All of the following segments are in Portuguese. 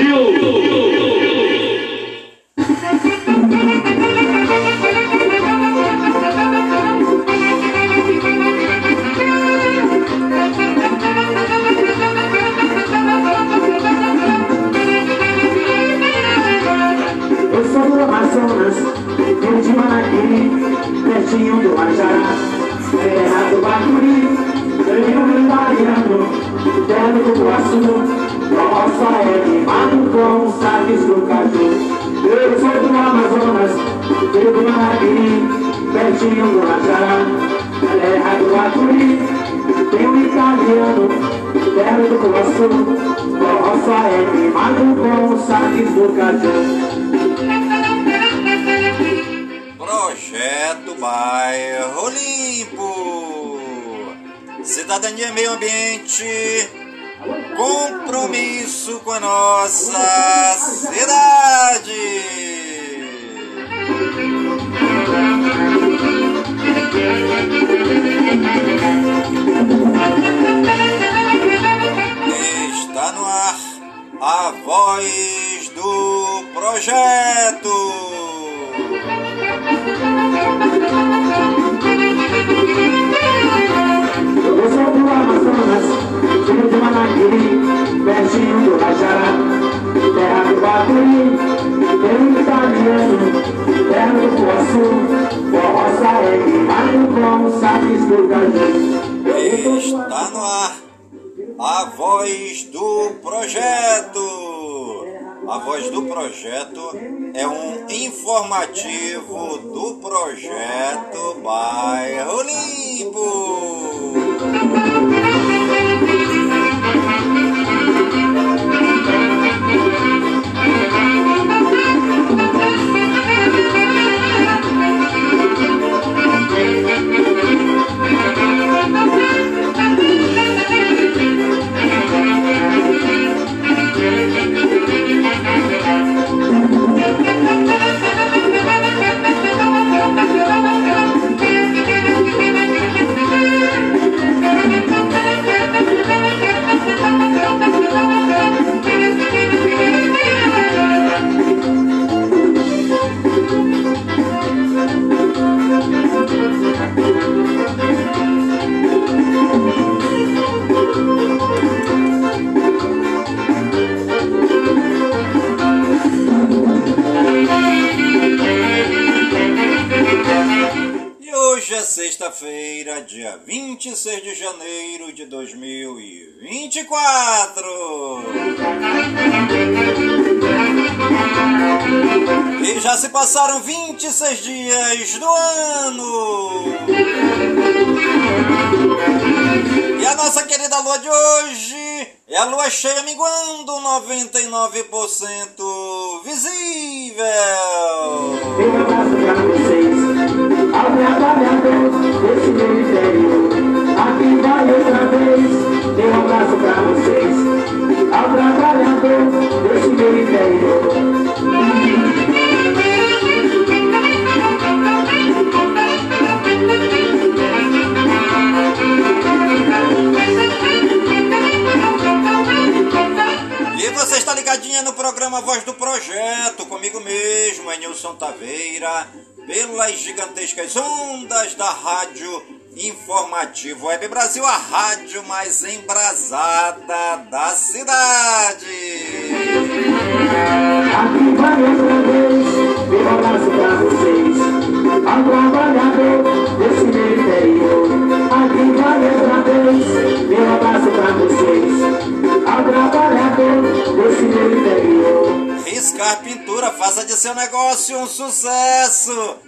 Eu Está no ar a voz do projeto. A voz do projeto é um informativo do projeto Bairro Limpo. Sexta-feira, dia 26 de janeiro de 2024. E já se passaram 26 dias do ano. E a nossa querida lua de hoje é a lua cheia minguando 99% visível. Um abraço pra vocês, abraço pra vocês, ao trabalhador desse meu. E você está ligadinha no programa Voz do Projeto, comigo mesmo, Nilson Taveira, pelas gigantescas ondas da Rádio Informativo Web Brasil, a rádio mais embrasada da cidade. Riscar Pintura, faça de seu negócio um sucesso.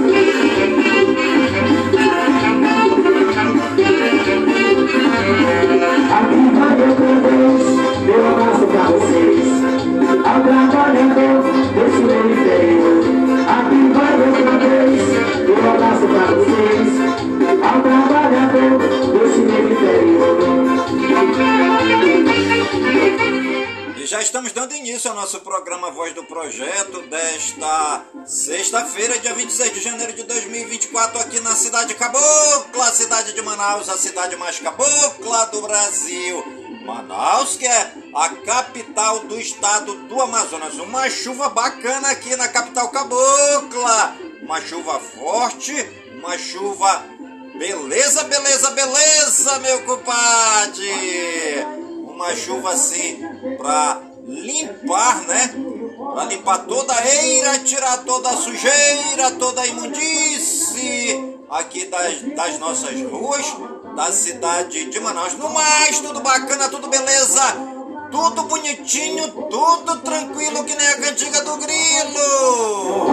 Desta sexta-feira, dia 26 de janeiro de 2024, aqui na cidade Cabocla, cidade de Manaus, a cidade mais cabocla do Brasil. Manaus, que é a capital do estado do Amazonas. Uma chuva bacana aqui na capital Cabocla. Uma chuva forte, uma chuva beleza, beleza, beleza, meu compadre. Uma chuva assim pra limpar, né? Para limpar toda a eira, tirar toda a sujeira, toda a imundície aqui das, das nossas ruas da cidade de Manaus. No mais, tudo bacana, tudo beleza, tudo bonitinho, tudo tranquilo que nem a cantiga do grilo.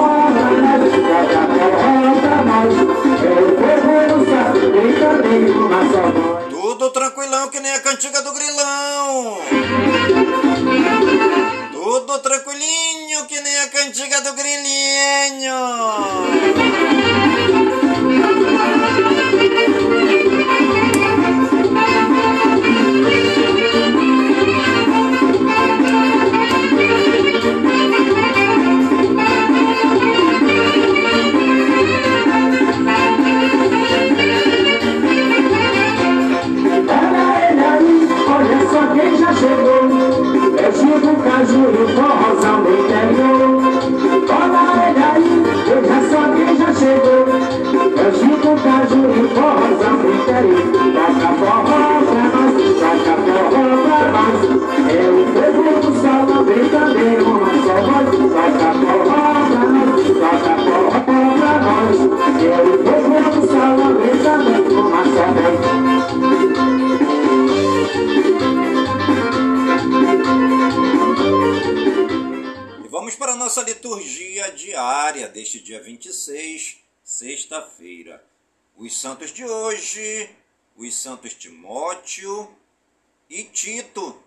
Tudo tranquilão que nem a cantiga do grilão. Tudo tranquilinho que nem a cantiga do grilinho. Os santos de hoje, os santos Timóteo e Tito,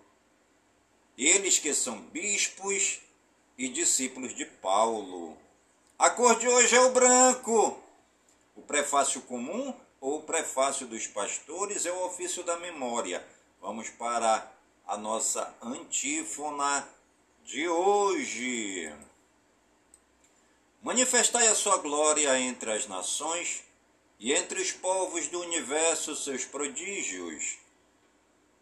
eles que são bispos e discípulos de Paulo. A cor de hoje é o branco. O prefácio comum ou o prefácio dos pastores é o ofício da memória. Vamos para a nossa antífona de hoje. Manifestai a sua glória entre as nações e entre os povos do universo seus prodígios.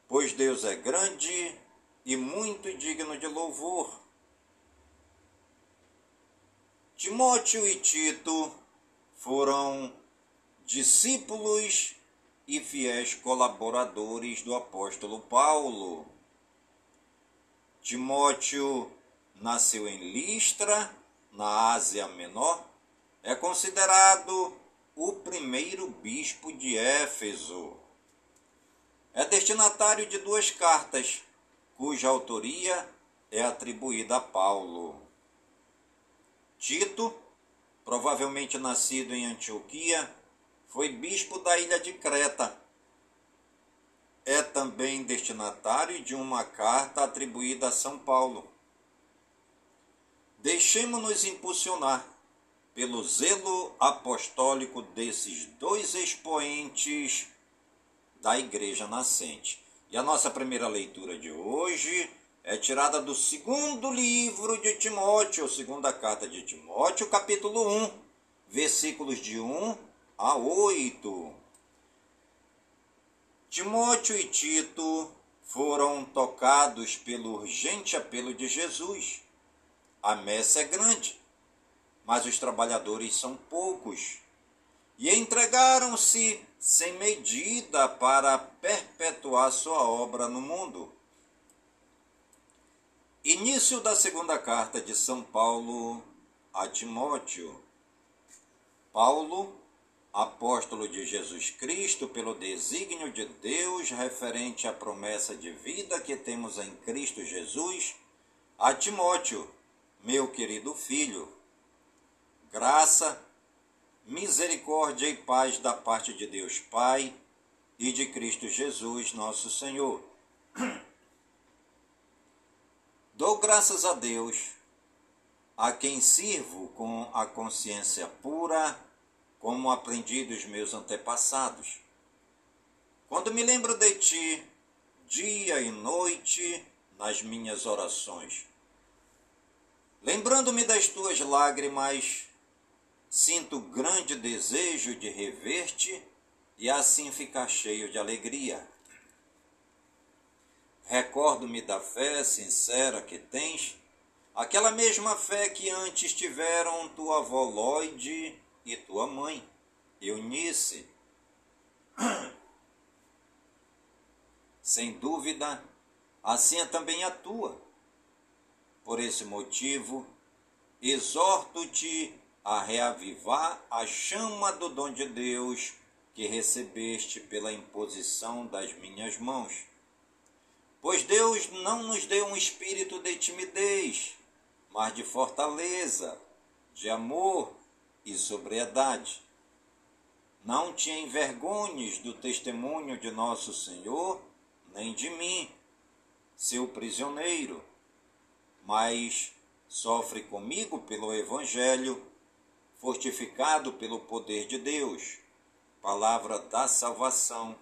Pois Deus é grande e muito digno de louvor. Timóteo e Tito foram discípulos e fiéis colaboradores do apóstolo Paulo. Timóteo nasceu em Listra na Ásia Menor, é considerado o primeiro bispo de Éfeso. É destinatário de duas cartas, cuja autoria é atribuída a Paulo. Tito, provavelmente nascido em Antioquia, foi bispo da ilha de Creta. É também destinatário de uma carta atribuída a São Paulo. Deixemos-nos impulsionar pelo zelo apostólico desses dois expoentes da Igreja Nascente. E a nossa primeira leitura de hoje é tirada do segundo livro de Timóteo, segunda carta de Timóteo, capítulo 1, versículos de 1 a 8. Timóteo e Tito foram tocados pelo urgente apelo de Jesus a messe é grande, mas os trabalhadores são poucos. E entregaram-se sem medida para perpetuar sua obra no mundo. Início da segunda carta de São Paulo a Timóteo. Paulo, apóstolo de Jesus Cristo, pelo desígnio de Deus referente à promessa de vida que temos em Cristo Jesus, a Timóteo meu querido filho, graça, misericórdia e paz da parte de Deus Pai e de Cristo Jesus, nosso Senhor. Dou graças a Deus, a quem sirvo com a consciência pura, como aprendi dos meus antepassados. Quando me lembro de ti, dia e noite, nas minhas orações Lembrando-me das tuas lágrimas, sinto grande desejo de rever-te e assim ficar cheio de alegria. Recordo-me da fé sincera que tens, aquela mesma fé que antes tiveram tua avó Lloyd e tua mãe, Eunice. Sem dúvida, assim é também a tua. Por esse motivo, exorto-te a reavivar a chama do dom de Deus que recebeste pela imposição das minhas mãos. Pois Deus não nos deu um espírito de timidez, mas de fortaleza, de amor e sobriedade. Não te envergonhes do testemunho de nosso Senhor, nem de mim, seu prisioneiro, mas sofre comigo pelo Evangelho, fortificado pelo poder de Deus. Palavra da salvação.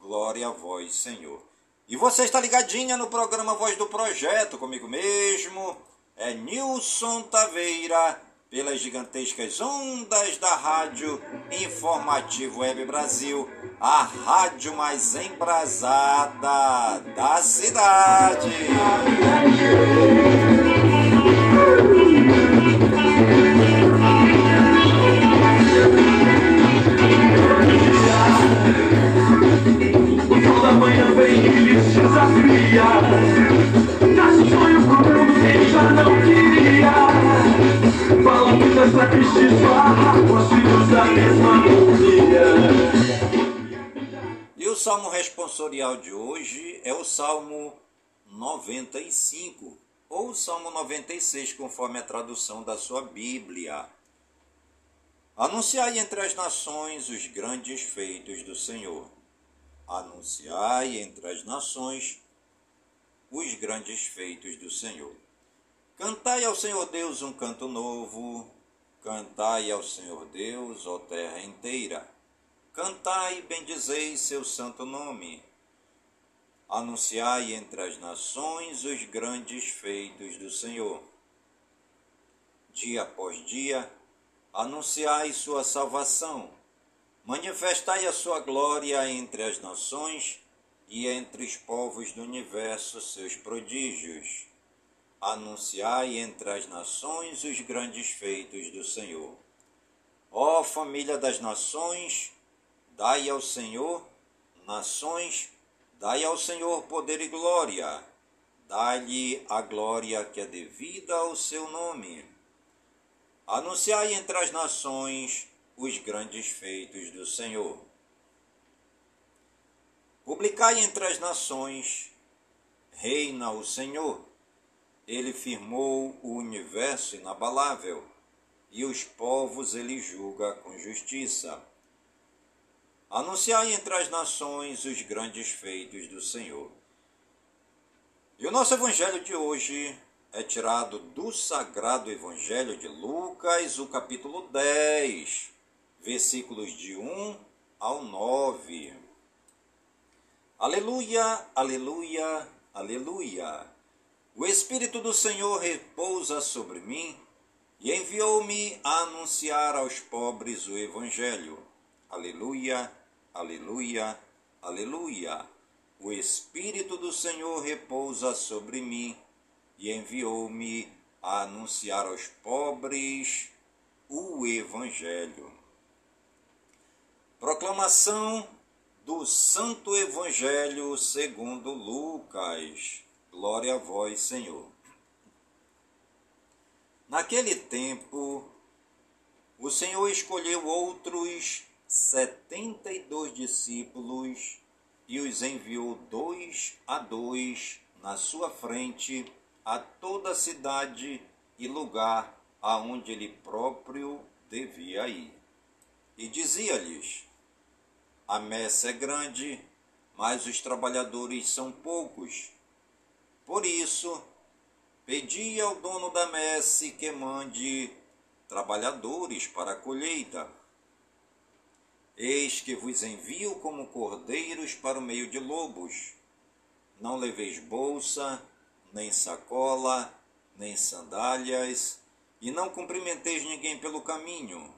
Glória a vós, Senhor. E você está ligadinha no programa Voz do Projeto, comigo mesmo. É Nilson Taveira pelas gigantescas ondas da Rádio Informativo Web Brasil, a rádio mais embrasada da cidade. Um sonho pro mundo que já não queria Fala muitas sacrifícios, os filhos da mesma E o salmo responsorial de hoje é o Salmo 95, ou o Salmo 96, conforme a tradução da sua Bíblia. Anunciai entre as nações os grandes feitos do Senhor. Anunciai entre as nações os grandes feitos do Senhor. Cantai ao Senhor Deus um canto novo, cantai ao Senhor Deus, ó terra inteira. Cantai e bendizei seu santo nome. Anunciai entre as nações os grandes feitos do Senhor. Dia após dia, anunciai sua salvação. Manifestai a sua glória entre as nações e entre os povos do universo seus prodígios anunciai entre as nações os grandes feitos do Senhor. Ó família das nações, dai ao Senhor, nações, dai ao Senhor poder e glória, dai-lhe a glória que é devida ao seu nome. Anunciai entre as nações os grandes feitos do Senhor. Publicai entre as nações, reina o Senhor ele firmou o universo inabalável, e os povos ele julga com justiça. Anunciai entre as nações os grandes feitos do Senhor. E o nosso evangelho de hoje é tirado do Sagrado Evangelho de Lucas, o capítulo 10, versículos de 1 ao 9. Aleluia, aleluia, aleluia. O Espírito do Senhor repousa sobre mim e enviou-me a anunciar aos pobres o Evangelho. Aleluia, aleluia, aleluia. O Espírito do Senhor repousa sobre mim e enviou-me a anunciar aos pobres o Evangelho. Proclamação do Santo Evangelho segundo Lucas. Glória a vós, Senhor. Naquele tempo, o Senhor escolheu outros setenta e dois discípulos e os enviou dois a dois na sua frente a toda a cidade e lugar aonde ele próprio devia ir. E dizia-lhes: A messe é grande, mas os trabalhadores são poucos. Por isso, pedi ao dono da messe que mande trabalhadores para a colheita. Eis que vos envio como cordeiros para o meio de lobos. Não leveis bolsa, nem sacola, nem sandálias, e não cumprimenteis ninguém pelo caminho.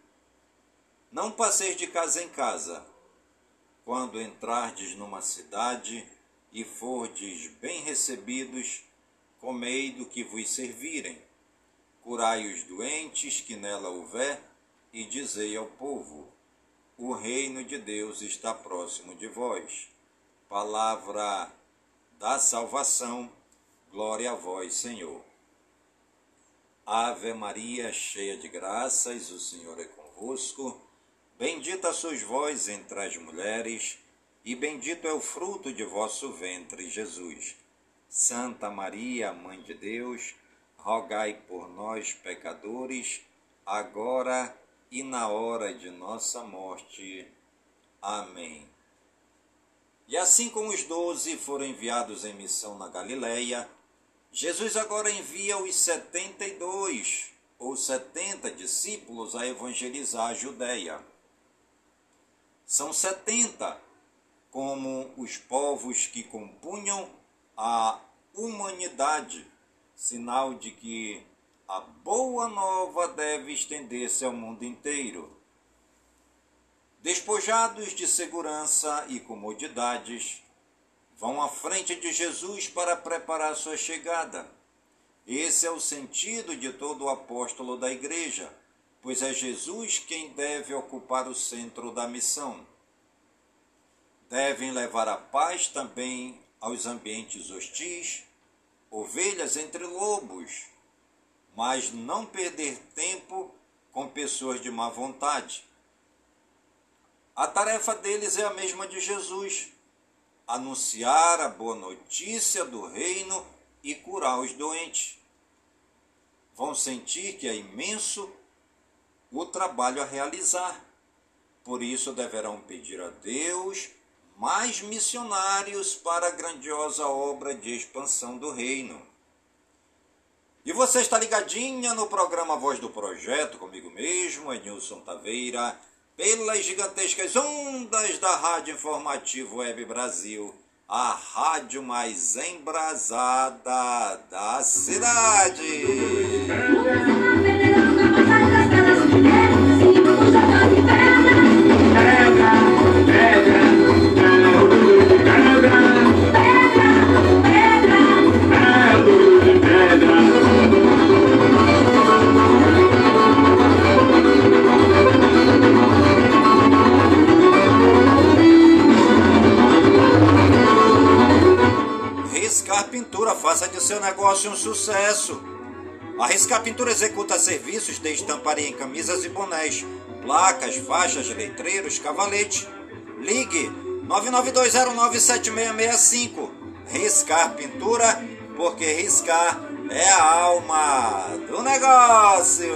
Não passeis de casa em casa. Quando entrardes numa cidade e fordes bem recebidos, comei do que vos servirem. Curai os doentes que nela houver, e dizei ao povo: O reino de Deus está próximo de vós palavra da salvação. Glória a vós, Senhor. Ave Maria, cheia de graças, o Senhor é convosco. Bendita sois vós entre as mulheres, e bendito é o fruto de vosso ventre, Jesus. Santa Maria, Mãe de Deus, rogai por nós, pecadores, agora e na hora de nossa morte. Amém. E assim como os doze foram enviados em missão na Galileia, Jesus agora envia os setenta e dois ou setenta discípulos a evangelizar a Judéia. São setenta como os povos que compunham a humanidade, sinal de que a boa nova deve estender-se ao mundo inteiro despojados de segurança e comodidades, vão à frente de Jesus para preparar sua chegada. Esse é o sentido de todo o apóstolo da igreja, pois é Jesus quem deve ocupar o centro da missão. Devem levar a paz também aos ambientes hostis, ovelhas entre lobos, mas não perder tempo com pessoas de má vontade a tarefa deles é a mesma de Jesus: anunciar a boa notícia do reino e curar os doentes. Vão sentir que é imenso o trabalho a realizar. Por isso deverão pedir a Deus mais missionários para a grandiosa obra de expansão do reino. E você está ligadinha no programa Voz do Projeto, comigo mesmo, Ednilson Taveira pelas gigantescas ondas da Rádio Informativo Web Brasil, a rádio mais embrasada da cidade. Faça de seu negócio um sucesso. A Riscar Pintura executa serviços de estamparia em camisas e bonés, placas, faixas, letreiros, cavalete. Ligue 992097665. Riscar Pintura, porque riscar é a alma do negócio.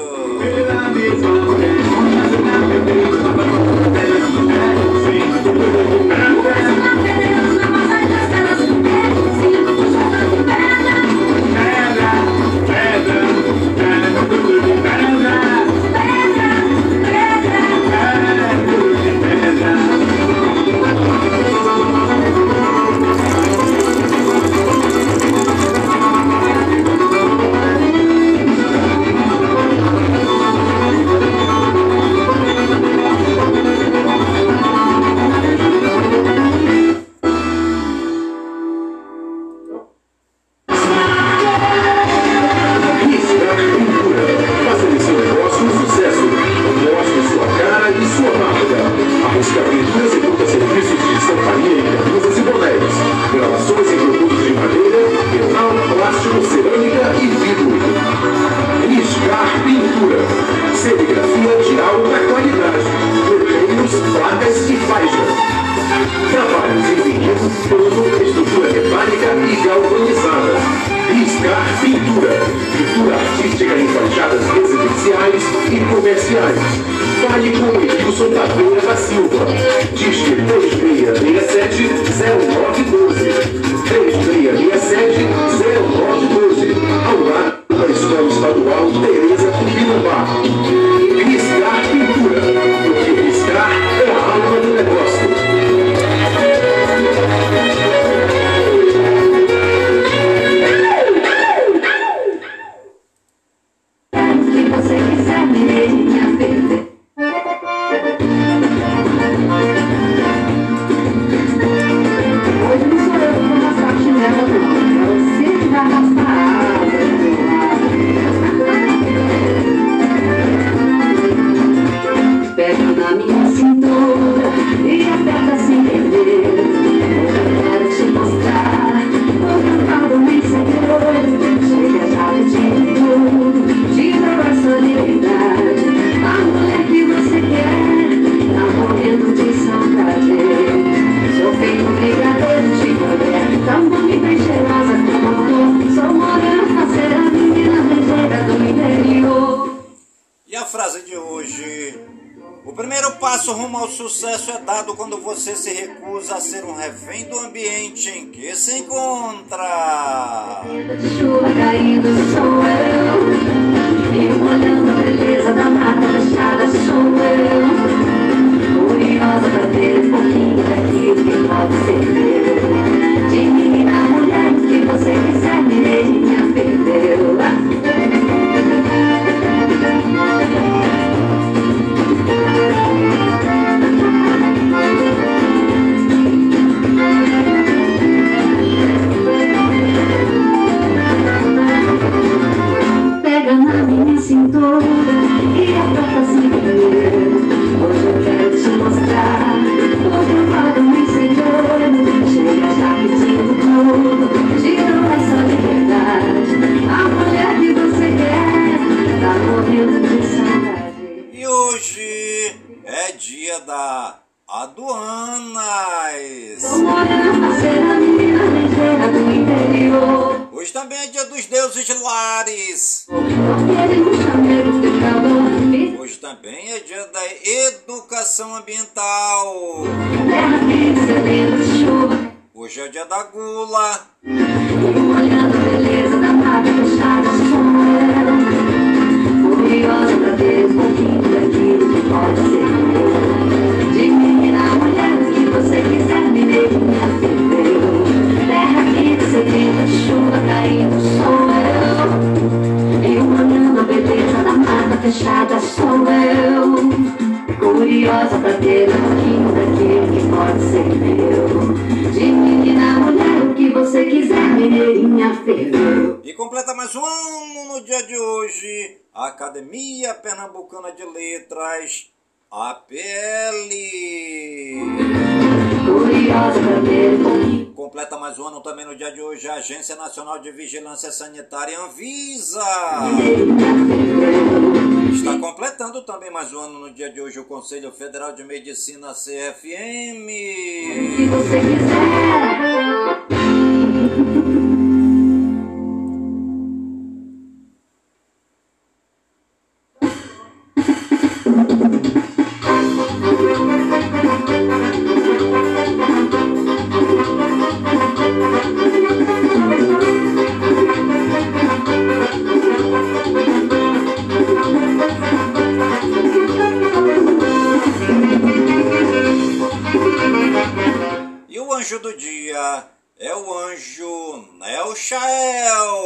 Você se também é dia da educação ambiental. Hoje é dia da gula. Terra quente, sedenta de chuva caindo, sou fechada, sou eu. Curiosa pra ter um pouquinho daquilo que pode ser meu. De menina mulher, o que você quiser, mineirinha ferveu. E completa mais um ano no dia de hoje, a Academia Pernambucana de Letras, APL. Curiosa pra ter um pouquinho. Completa mais um ano também no dia de hoje a Agência Nacional de Vigilância Sanitária Anvisa. Está completando também mais um ano no dia de hoje o Conselho Federal de Medicina CFM. Se você quiser. Anjo do dia é o anjo Nelchael.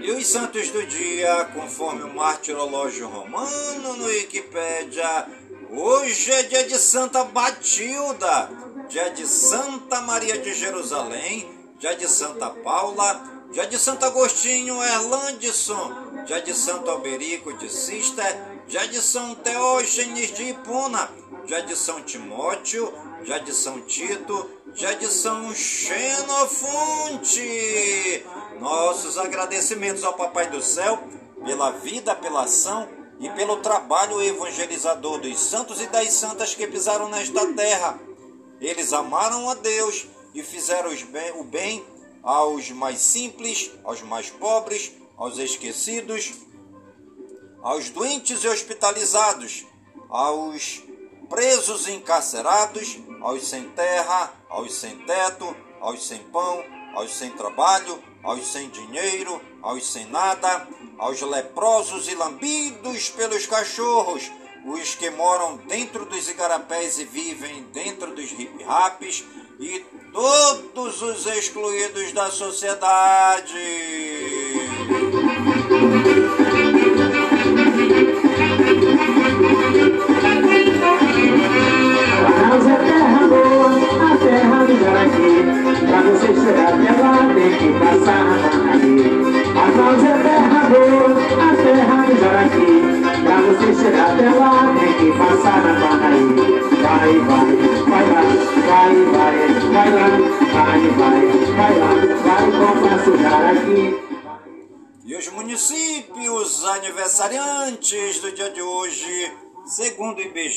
E os santos do dia, conforme o martirológio romano no Wikipédia, hoje é dia de Santa Batilda, dia de Santa Maria de Jerusalém, dia de Santa Paula, dia de Santo Agostinho Erlandson, dia de Santo Alberico de Cister, dia de São Teógenes de Hipona, dia de São Timóteo, dia de São Tito, dia de São Xenofonte. Nossos agradecimentos ao Papai do Céu pela vida, pela ação e pelo trabalho evangelizador dos santos e das santas que pisaram nesta terra. Eles amaram a Deus e fizeram o bem aos mais simples, aos mais pobres, aos esquecidos, aos doentes e hospitalizados, aos presos e encarcerados, aos sem terra, aos sem teto, aos sem pão, aos sem trabalho, aos sem dinheiro, aos sem nada, aos leprosos e lambidos pelos cachorros, os que moram dentro dos igarapés e vivem dentro dos hip-raps, e todos os excluídos da sociedade.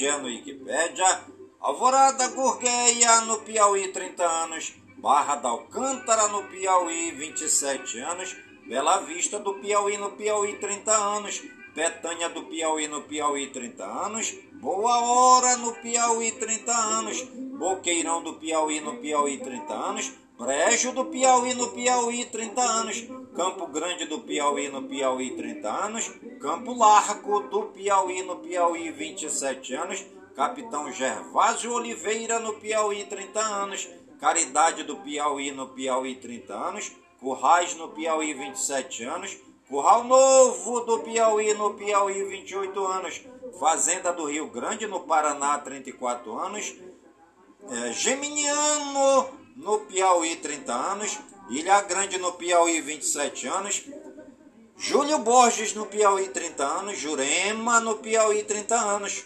No Wikipédia, Alvorada Gurgueia no Piauí 30 anos, Barra da Alcântara no Piauí 27 anos, Bela Vista do Piauí no Piauí 30 anos, Betânia do Piauí no Piauí 30 anos, Boa Hora no Piauí 30 anos, Boqueirão do Piauí no Piauí 30 anos, Brejo do Piauí no Piauí 30 anos, Campo Grande do Piauí no Piauí 30 anos, Campo Largo do Piauí no Piauí 27 anos, Capitão Gervásio Oliveira no Piauí 30 anos, Caridade do Piauí no Piauí 30 anos, Currais no Piauí 27 anos, Curral Novo do Piauí no Piauí 28 anos, Fazenda do Rio Grande no Paraná 34 anos, é, Geminiano no Piauí 30 anos, Ilha Grande no Piauí 27 anos, Júlio Borges no Piauí 30 anos, Jurema no Piauí 30 anos,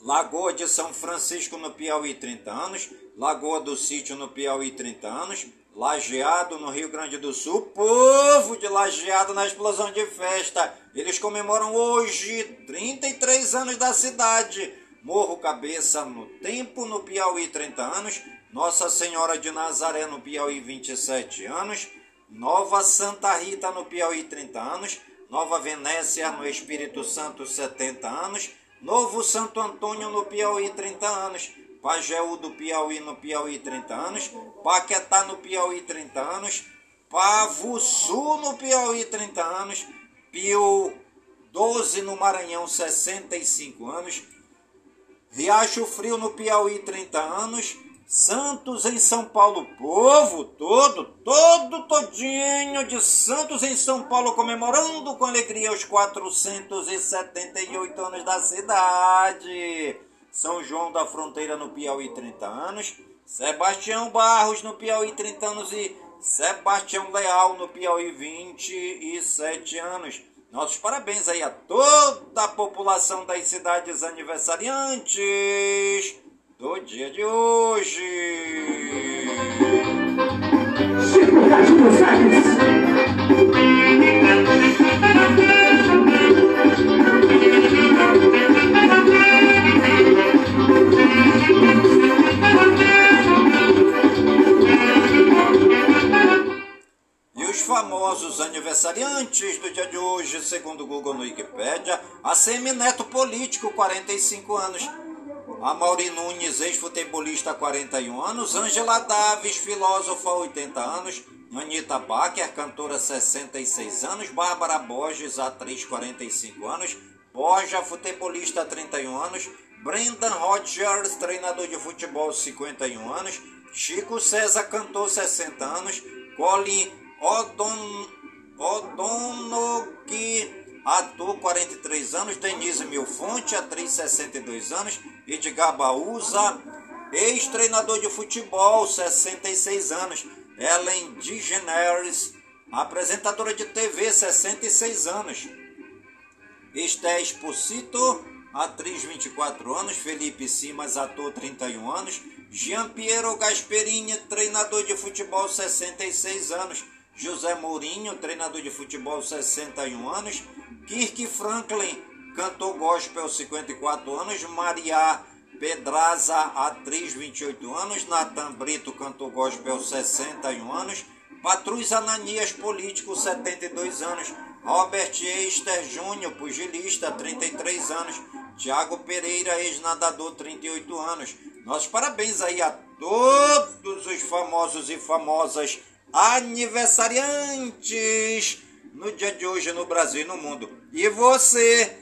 Lagoa de São Francisco no Piauí 30 anos, Lagoa do Sítio no Piauí 30 anos, Lajeado no Rio Grande do Sul, povo de Lajeado na explosão de festa. Eles comemoram hoje 33 anos da cidade. Morro Cabeça no Tempo no Piauí 30 anos, Nossa Senhora de Nazaré no Piauí 27 anos, Nova Santa Rita no Piauí 30 anos, Nova Venécia no Espírito Santo 70 anos, Novo Santo Antônio no Piauí 30 anos, Pajeú do Piauí no Piauí 30 anos, Paquetá no Piauí 30 anos, Pavo Sul no Piauí 30 anos, Pio 12 no Maranhão 65 anos, Riacho Frio no Piauí 30 anos, Santos em São Paulo, povo todo, todo todinho de Santos em São Paulo comemorando com alegria os 478 anos da cidade. São João da Fronteira no Piauí 30 anos, Sebastião Barros no Piauí 30 anos e Sebastião Leal no Piauí 27 anos. Nossos parabéns aí a toda a população das cidades aniversariantes do dia de hoje. Chico Salles. E os famosos aniversariantes do dia de hoje, segundo o Google no Wikipedia, a Semineto Político, 45 anos. A Mauri Nunes, ex-futebolista, 41 anos. Angela Davis, filósofa, 80 anos. Anitta Baker, cantora, 66 anos. Bárbara Borges, atriz, 45 anos. Borja, futebolista, 31 anos. Brendan Rodgers, treinador de futebol, 51 anos. Chico César, cantor, 60 anos. Colin Odon, ator, 43 anos. Denise Milfonte, atriz, 62 anos. Edgar Baúza, ex-treinador de futebol, 66 anos. Ellen DeGeneres, apresentadora de TV, 66 anos. Esté Exposito, atriz 24 anos, Felipe Simas, ator 31 anos, Jean Piero Gasperini, treinador de futebol 66 anos, José Mourinho, treinador de futebol, 61 anos. Kirk Franklin, cantor gospel, 54 anos. Maria Pedraza, atriz, 28 anos. Natan Brito, cantor gospel, 61 anos. Patrus Ananias, político, 72 anos. Robert Eister Júnior, pugilista, 33 anos. Tiago Pereira, ex-nadador, 38 anos. Nossos parabéns aí a todos os famosos e famosas aniversariantes no dia de hoje no Brasil e no mundo. E você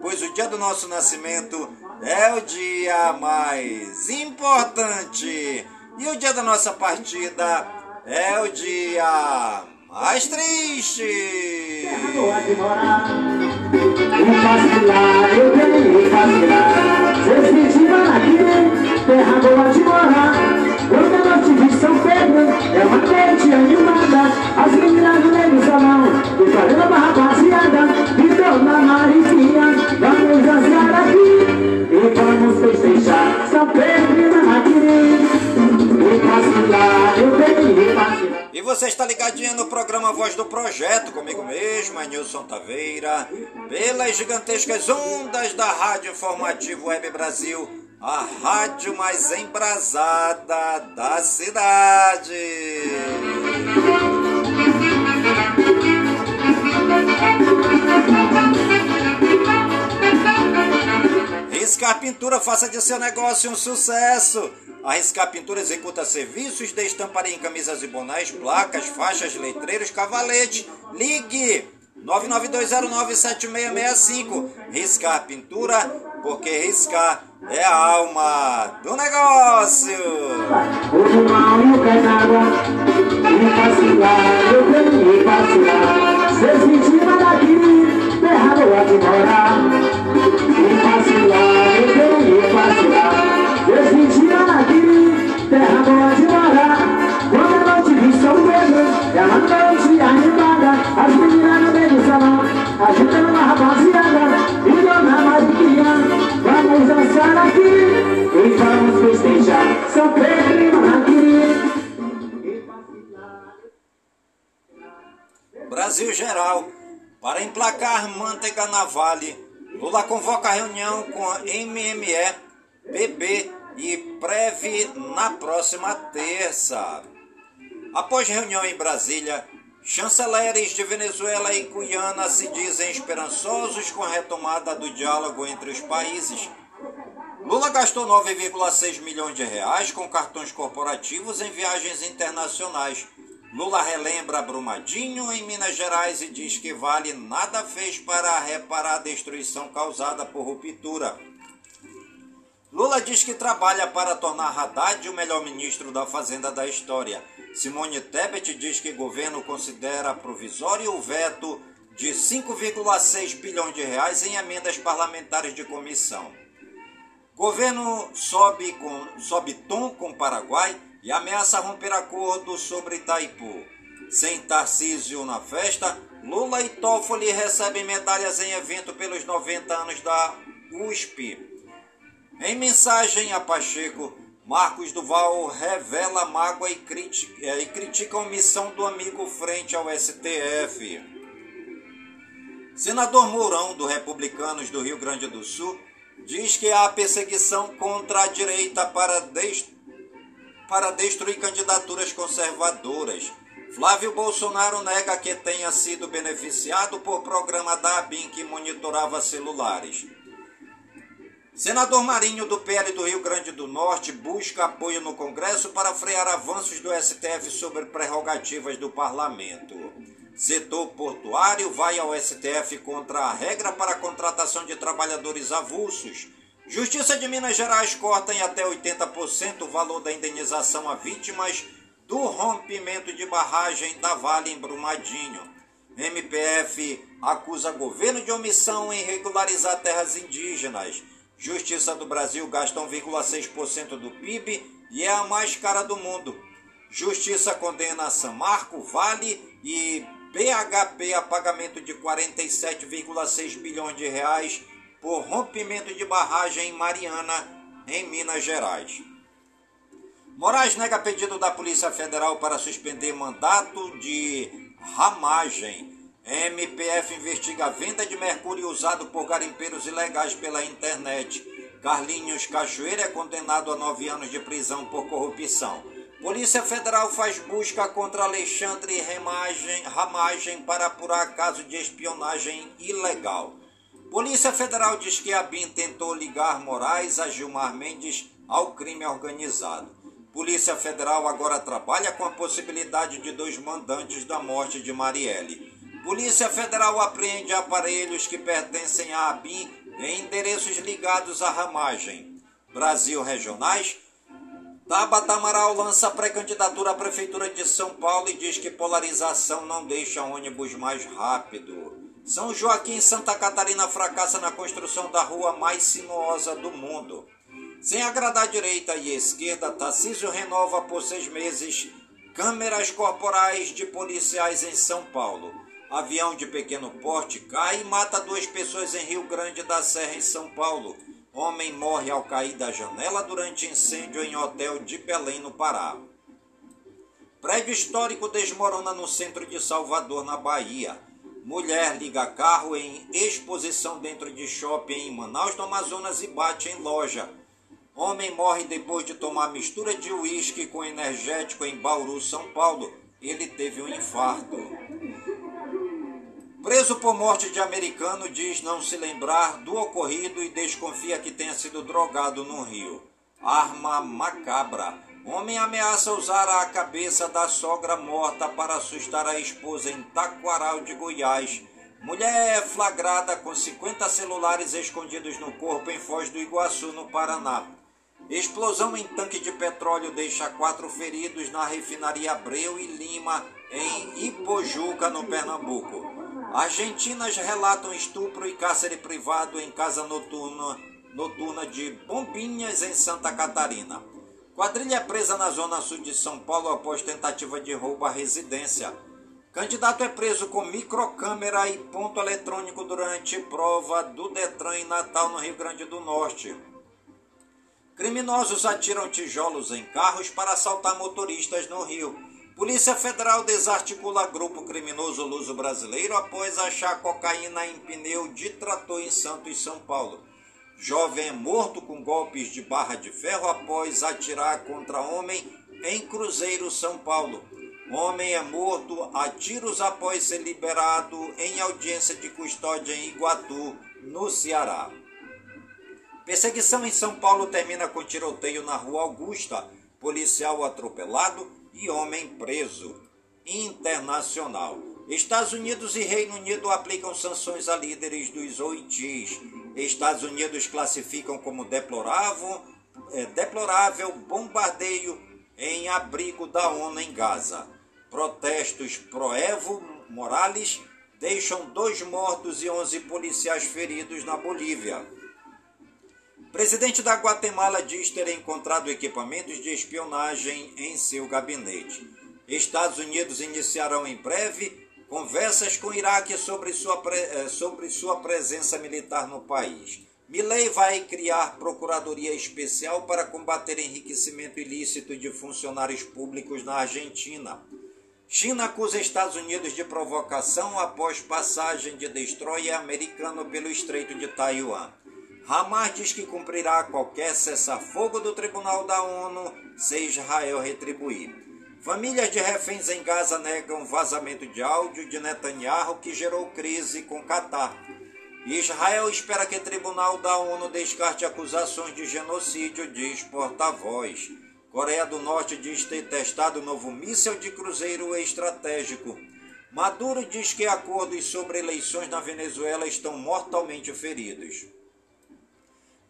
pois o dia do nosso nascimento é o dia mais importante e o dia da nossa partida é o dia mais triste. De terra boa de morar. Quando eu não te vi São Pedro, é uma noite animada. As meninas do meio do salão, e fazendo uma rapaziada. E Mariquinha, vamos dançar E vamos festejar São Pedro Manaquiri. E você está ligadinho no programa Voz do Projeto, comigo mesmo, é Nilson Taveira, pelas gigantescas ondas da Rádio Informativo Web Brasil, a rádio mais embrasada da cidade. Riscar Pintura, faça de seu negócio um sucesso. A Riscar Pintura executa serviços de estamparia em camisas e bonés, placas, faixas, letreiros, cavalete. Ligue 992097665. Riscar Pintura, porque riscar é a alma do negócio. O emplacar manteiga Lula convoca reunião com a MME, PB e Prev na próxima terça. Após reunião em Brasília, chanceleres de Venezuela e Guiana se dizem esperançosos com a retomada do diálogo entre os países. Lula gastou 9,6 milhões de reais com cartões corporativos em viagens internacionais. Lula relembra Brumadinho em Minas Gerais e diz que Vale nada fez para reparar a destruição causada por ruptura. Lula diz que trabalha para tornar Haddad o melhor ministro da Fazenda da história. Simone Tebet diz que governo considera provisório o veto de 5,6 bilhões de reais em emendas parlamentares de comissão. Governo sobe, com, sobe tom com Paraguai e ameaça romper acordo sobre Itaipu. Sem Tarcísio na festa, Lula e Toffoli recebem medalhas em evento pelos 90 anos da USP. Em mensagem a Pacheco, Marcos Duval revela mágoa e critica, e critica a omissão do amigo frente ao STF. Senador Mourão, do Republicanos do Rio Grande do Sul, diz que há perseguição contra a direita para, des... para destruir candidaturas conservadoras. Flávio Bolsonaro nega que tenha sido beneficiado por programa da ABIN que monitorava celulares. Senador Marinho do PL do Rio Grande do Norte busca apoio no Congresso para frear avanços do STF sobre prerrogativas do parlamento. Setor portuário vai ao STF contra a regra para a contratação de trabalhadores avulsos. Justiça de Minas Gerais corta em até 80% o valor da indenização a vítimas do rompimento de barragem da Vale em Brumadinho. MPF acusa governo de omissão em regularizar terras indígenas. Justiça do Brasil gasta 1,6% do PIB e é a mais cara do mundo. Justiça condena São Marco, Vale e BHP a pagamento de 47,6 bilhões de reais por rompimento de barragem em Mariana, em Minas Gerais. Moraes nega pedido da Polícia Federal para suspender mandato de ramagem. MPF investiga a venda de mercúrio usado por garimpeiros ilegais pela internet. Carlinhos Cachoeira é condenado a nove anos de prisão por corrupção. Polícia Federal faz busca contra Alexandre Ramagem, Ramagem para apurar caso de espionagem ilegal. Polícia Federal diz que a BIM tentou ligar Moraes a Gilmar Mendes ao crime organizado. Polícia Federal agora trabalha com a possibilidade de dois mandantes da morte de Marielle. Polícia Federal apreende aparelhos que pertencem à ABIN em endereços ligados à ramagem. Brasil Regionais Tabata Amaral lança pré-candidatura à Prefeitura de São Paulo e diz que polarização não deixa ônibus mais rápido. São Joaquim Santa Catarina fracassa na construção da rua mais sinuosa do mundo. Sem agradar direita e esquerda, Tarcísio renova por seis meses câmeras corporais de policiais em São Paulo. Avião de pequeno porte cai e mata duas pessoas em Rio Grande da Serra, em São Paulo. Homem morre ao cair da janela durante incêndio em hotel de Belém, no Pará. Prédio histórico desmorona no centro de Salvador, na Bahia. Mulher liga carro em exposição dentro de shopping em Manaus, no Amazonas e bate em loja. Homem morre depois de tomar mistura de uísque com energético em Bauru, São Paulo. Ele teve um infarto. Preso por morte de americano, diz não se lembrar do ocorrido e desconfia que tenha sido drogado no Rio. Arma macabra. Homem ameaça usar a cabeça da sogra morta para assustar a esposa em Taquaral de Goiás. Mulher é flagrada com 50 celulares escondidos no corpo em Foz do Iguaçu, no Paraná. Explosão em tanque de petróleo deixa quatro feridos na refinaria Abreu e Lima, em Ipojuca, no Pernambuco. Argentinas relatam estupro e cárcere privado em casa noturna, noturna de Bombinhas, em Santa Catarina. Quadrilha é presa na zona sul de São Paulo após tentativa de roubo à residência. Candidato é preso com microcâmera e ponto eletrônico durante prova do Detran em Natal, no Rio Grande do Norte. Criminosos atiram tijolos em carros para assaltar motoristas no Rio. Polícia Federal desarticula grupo criminoso luso brasileiro após achar cocaína em pneu de trator em Santos, São Paulo. Jovem é morto com golpes de barra de ferro após atirar contra homem em Cruzeiro, São Paulo. Homem é morto a tiros após ser liberado em audiência de custódia em Iguatu, no Ceará. Perseguição em São Paulo termina com tiroteio na Rua Augusta. Policial atropelado e homem preso. Internacional. Estados Unidos e Reino Unido aplicam sanções a líderes dos OITs. Estados Unidos classificam como deplorável, é, deplorável bombardeio em abrigo da ONU em Gaza. Protestos pro-Evo Morales deixam dois mortos e 11 policiais feridos na Bolívia. Presidente da Guatemala diz ter encontrado equipamentos de espionagem em seu gabinete. Estados Unidos iniciarão em breve conversas com o Iraque sobre sua, eh, sobre sua presença militar no país. Milley vai criar procuradoria especial para combater enriquecimento ilícito de funcionários públicos na Argentina. China acusa Estados Unidos de provocação após passagem de destroyer americano pelo Estreito de Taiwan. Hamas diz que cumprirá qualquer cessar-fogo do Tribunal da ONU se Israel retribuir. Famílias de reféns em Gaza negam vazamento de áudio de Netanyahu que gerou crise com Catar. Israel espera que Tribunal da ONU descarte acusações de genocídio, diz porta-voz. Coreia do Norte diz ter testado novo míssil de cruzeiro estratégico. Maduro diz que acordos sobre eleições na Venezuela estão mortalmente feridos.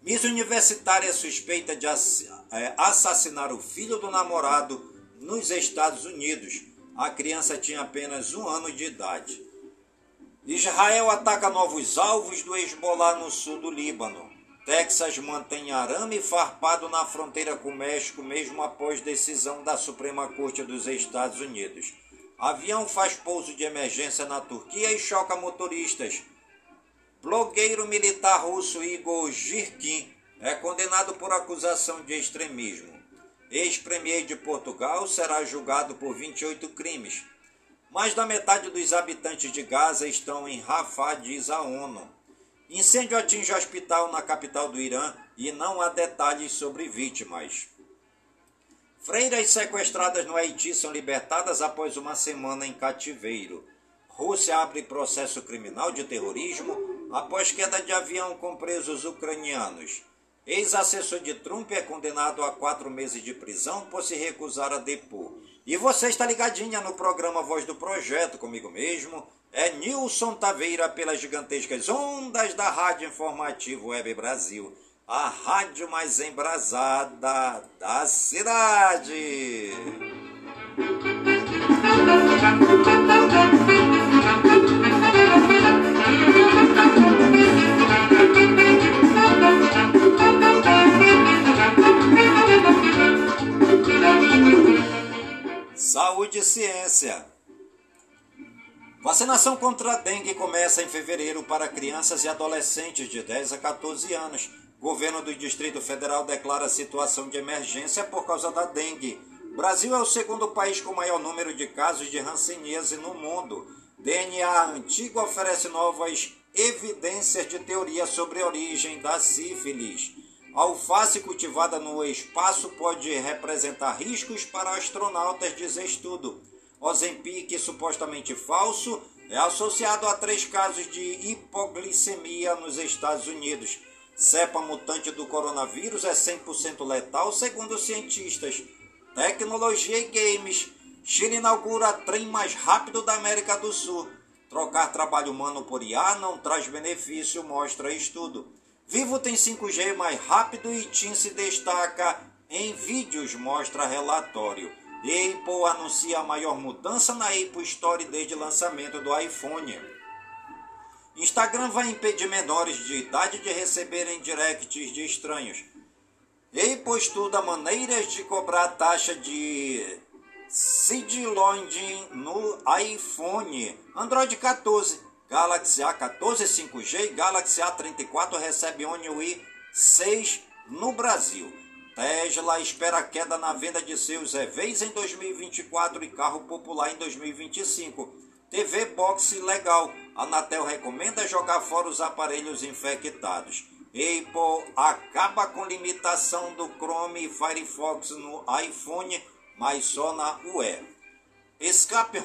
Miss Universitária suspeita de é, assassinar o filho do namorado nos Estados Unidos. A criança tinha apenas um ano de idade. Israel ataca novos alvos do Hezbollah no sul do Líbano. Texas mantém arame farpado na fronteira com o México, mesmo após decisão da Suprema Corte dos Estados Unidos. Avião faz pouso de emergência na Turquia e choca motoristas. Blogueiro militar russo Igor Girkin é condenado por acusação de extremismo. Ex-premier de Portugal será julgado por 28 crimes. Mais da metade dos habitantes de Gaza estão em Rafah, diz a ONU. Incêndio atinge hospital na capital do Irã e não há detalhes sobre vítimas. Freiras sequestradas no Haiti são libertadas após uma semana em cativeiro. Rússia abre processo criminal de terrorismo após queda de avião com presos ucranianos. Ex-assessor de Trump é condenado a quatro meses de prisão por se recusar a depor. E você está ligadinha no programa Voz do Projeto comigo mesmo, é Nilson Taveira pelas gigantescas ondas da Rádio Informativo Web Brasil, a rádio mais embrasada da cidade. Saúde e ciência. Vacinação contra a dengue começa em fevereiro para crianças e adolescentes de 10 a 14 anos. Governo do Distrito Federal declara situação de emergência por causa da dengue. Brasil é o segundo país com maior número de casos de hanseníase no mundo. DNA antigo oferece novas evidências de teoria sobre a origem da sífilis. Alface cultivada no espaço pode representar riscos para astronautas, diz estudo. Ozempic, supostamente falso, é associado a três casos de hipoglicemia nos Estados Unidos. Cepa mutante do coronavírus é 100% letal, segundo cientistas. Tecnologia e games. Chile inaugura trem mais rápido da América do Sul. Trocar trabalho humano por IA não traz benefício, mostra estudo. Vivo tem 5G mais rápido e TIM se destaca em vídeos, mostra relatório. Apple anuncia a maior mudança na Apple Store desde o lançamento do iPhone. Instagram vai impedir menores de idade de receberem directs de estranhos. Apple estuda maneiras de cobrar taxa de seedloading no iPhone. Android 14, Galaxy A14 5G e Galaxy A34 recebe One UI 6 no Brasil. Tesla espera queda na venda de seus EVs em 2024 e carro popular em 2025. TV Box legal. Anatel recomenda jogar fora os aparelhos infectados. Apple acaba com limitação do Chrome e Firefox no iPhone, mas só na UE. Escape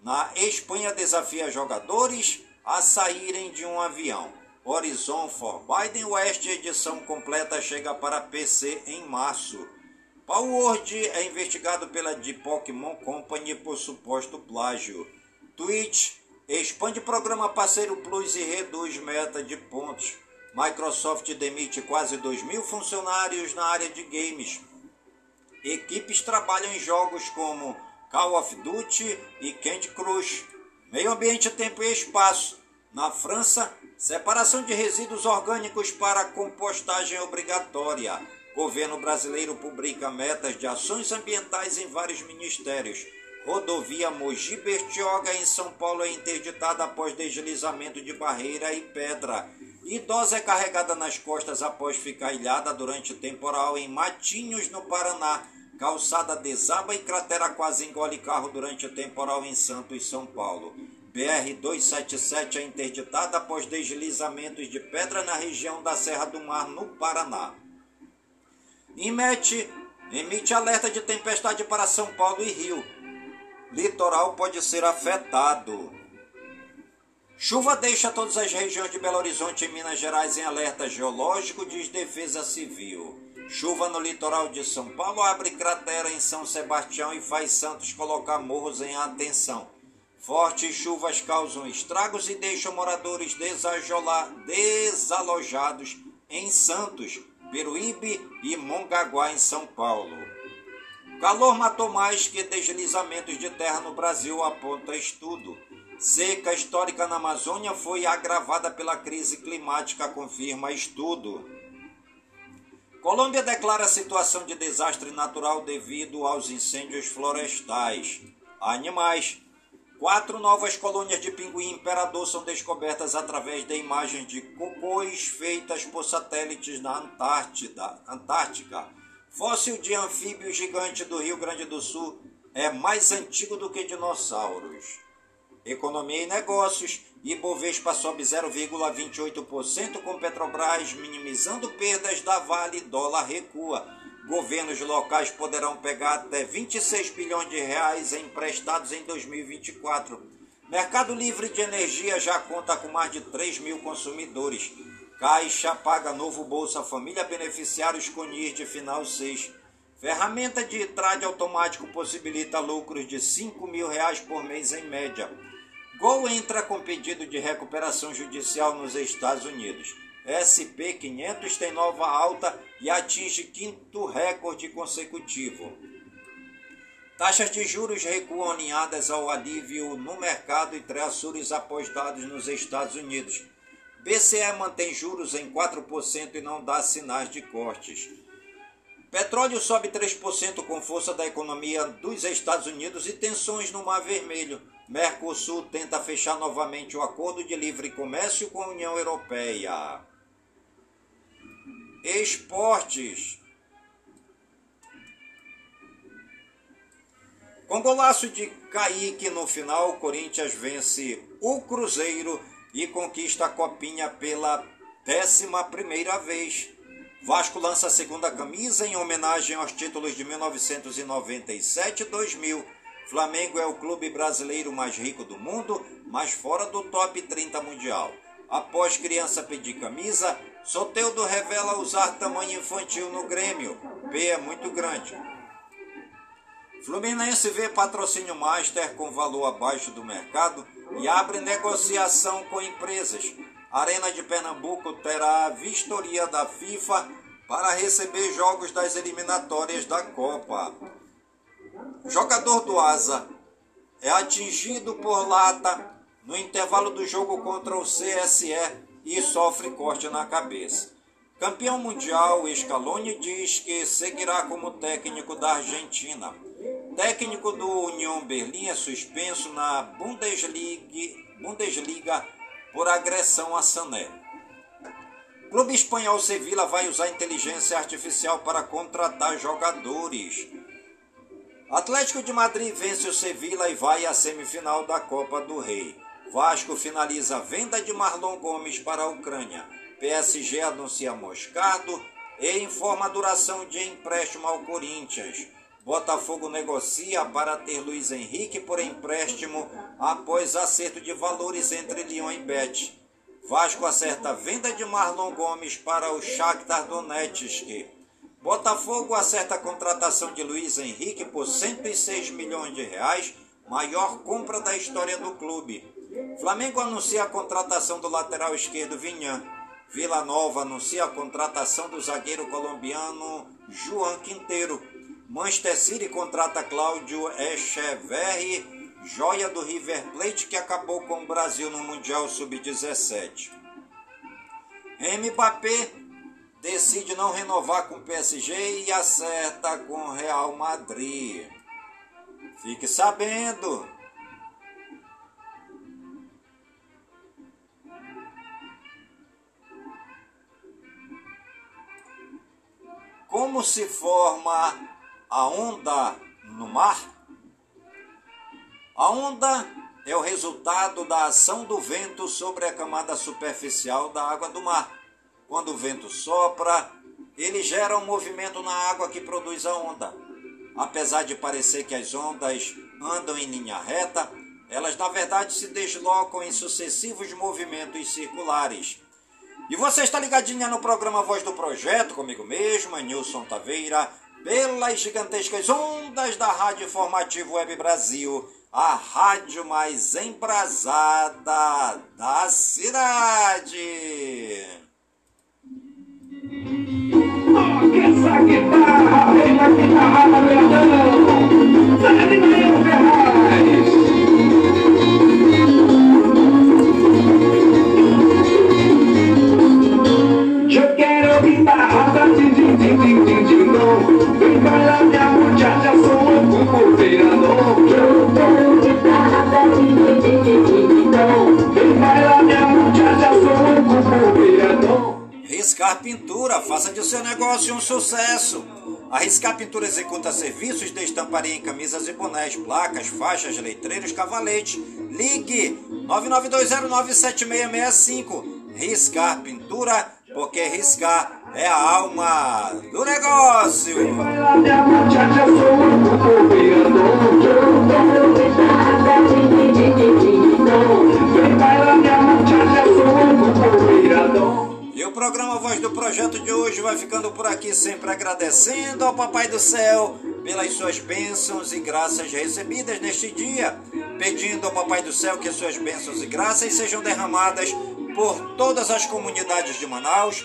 na Espanha desafia jogadores a saírem de um avião. Horizon Forbidden West edição completa chega para PC em março. Palworld é investigado pela The Pokémon Company por suposto plágio. Twitch expande programa parceiro Plus e reduz meta de pontos. Microsoft demite quase 2 mil funcionários na área de games. Equipes trabalham em jogos como Call of Duty e Candy Crush. Meio ambiente, tempo e espaço. Na França, separação de resíduos orgânicos para compostagem obrigatória. Governo brasileiro publica metas de ações ambientais em vários ministérios. Rodovia Mogi Bertioga em São Paulo é interditada após deslizamento de barreira e pedra. Idosa é carregada nas costas após ficar ilhada durante temporal em Matinhos, no Paraná. Calçada desaba e cratera quase engole carro durante o temporal em Santos, São Paulo. BR-277 é interditada após deslizamentos de pedra na região da Serra do Mar, no Paraná. IMET emite alerta de tempestade para São Paulo e Rio. Litoral pode ser afetado. Chuva deixa todas as regiões de Belo Horizonte e Minas Gerais em alerta geológico, diz Defesa Civil. Chuva no litoral de São Paulo abre cratera em São Sebastião e faz Santos colocar morros em atenção. Fortes chuvas causam estragos e deixam moradores desalojados em Santos, Peruíbe e Mongaguá, em São Paulo. Calor matou mais que deslizamentos de terra no Brasil, aponta estudo. Seca histórica na Amazônia foi agravada pela crise climática, confirma estudo. Colômbia declara situação de desastre natural devido aos incêndios florestais. Animais. Quatro novas colônias de pinguim imperador são descobertas através de imagens de cocôs feitas por satélites na Antártida, Antártica. Fóssil de anfíbio gigante do Rio Grande do Sul é mais antigo do que dinossauros. Economia e negócios. Ibovespa sobe 0,28% com Petrobras minimizando perdas da Vale, dólar recua. Governos locais poderão pegar até 26 bilhões de reais emprestados em 2024. Mercado Livre de Energia já conta com mais de 3 mil consumidores. Caixa paga novo Bolsa Família beneficiários com NIR de final 6. Ferramenta de trade automático possibilita lucros de 5 mil reais por mês em média. Gol entra com pedido de recuperação judicial nos Estados Unidos. SP500 tem nova alta e atinge quinto recorde consecutivo. Taxas de juros recuam alinhadas ao alívio no mercado e traçures após dados nos Estados Unidos. BCE mantém juros em 4% e não dá sinais de cortes. Petróleo sobe 3% com força da economia dos Estados Unidos e tensões no Mar Vermelho. Mercosul tenta fechar novamente o acordo de livre comércio com a União Europeia. Esportes. Com golaço de Kaique no final, o Corinthians vence o Cruzeiro e conquista a Copinha pela décima primeira vez. Vasco lança a segunda camisa em homenagem aos títulos de 1997 e 2000. Flamengo é o clube brasileiro mais rico do mundo, mas fora do top 30 mundial. Após criança pedir camisa, Soteudo revela usar tamanho infantil no Grêmio. P é muito grande. Fluminense vê patrocínio master com valor abaixo do mercado e abre negociação com empresas. Arena de Pernambuco terá a vistoria da FIFA para receber jogos das eliminatórias da Copa. Jogador do Asa é atingido por lata no intervalo do jogo contra o CSE e sofre corte na cabeça. Campeão mundial, Scaloni diz que seguirá como técnico da Argentina. Técnico do União Berlim é suspenso na Bundesliga, Bundesliga por agressão a Sané. Clube espanhol Sevilla vai usar inteligência artificial para contratar jogadores. Atlético de Madrid vence o Sevilla e vai à semifinal da Copa do Rei. Vasco finaliza a venda de Marlon Gomes para a Ucrânia. PSG anuncia Moscardo e informa a duração de empréstimo ao Corinthians. Botafogo negocia para ter Luiz Henrique por empréstimo após acerto de valores entre Lyon e Bet. Vasco acerta a venda de Marlon Gomes para o Shakhtar Donetsk. Botafogo acerta a contratação de Luiz Henrique por 106 milhões de reais, maior compra da história do clube. Flamengo anuncia a contratação do lateral esquerdo Vinhan. Vila Nova anuncia a contratação do zagueiro colombiano João Quinteiro. Manchester City contrata Cláudio Echeverri, joia do River Plate que acabou com o Brasil no Mundial Sub-17. Mbappé decide não renovar com o PSG e acerta com o Real Madrid. Fique sabendo. Como se forma a onda no mar? A onda é o resultado da ação do vento sobre a camada superficial da água do mar. Quando o vento sopra, ele gera um movimento na água que produz a onda. Apesar de parecer que as ondas andam em linha reta, elas na verdade se deslocam em sucessivos movimentos circulares. E você está ligadinha no programa Voz do Projeto, comigo mesmo, Nilson Taveira, pelas gigantescas ondas da Rádio formativo Web Brasil, a rádio mais embrasada da cidade. Toque essa guitarra, vem a guitarra da verdão, Zé Maria Ferraz. Eu quero guitarra da din, din, din, din, dom. Vem bailar minha muchacha, sou um por ver a louca. Eu tô de barra pra din, din, din, din, din, dom. Vem bailar minha muchacha, sou um por ver. Riscar Pintura, faça de seu negócio um sucesso. A Riscar Pintura executa serviços de estamparia em camisas e bonés, placas, faixas, letreiros, cavaletes. Ligue 992097665. Riscar Pintura, porque riscar é a alma do negócio. E o programa Voz do Projeto de hoje vai ficando por aqui, sempre agradecendo ao Papai do Céu pelas suas bênçãos e graças recebidas neste dia, pedindo ao Papai do Céu que suas bênçãos e graças sejam derramadas por todas as comunidades de Manaus,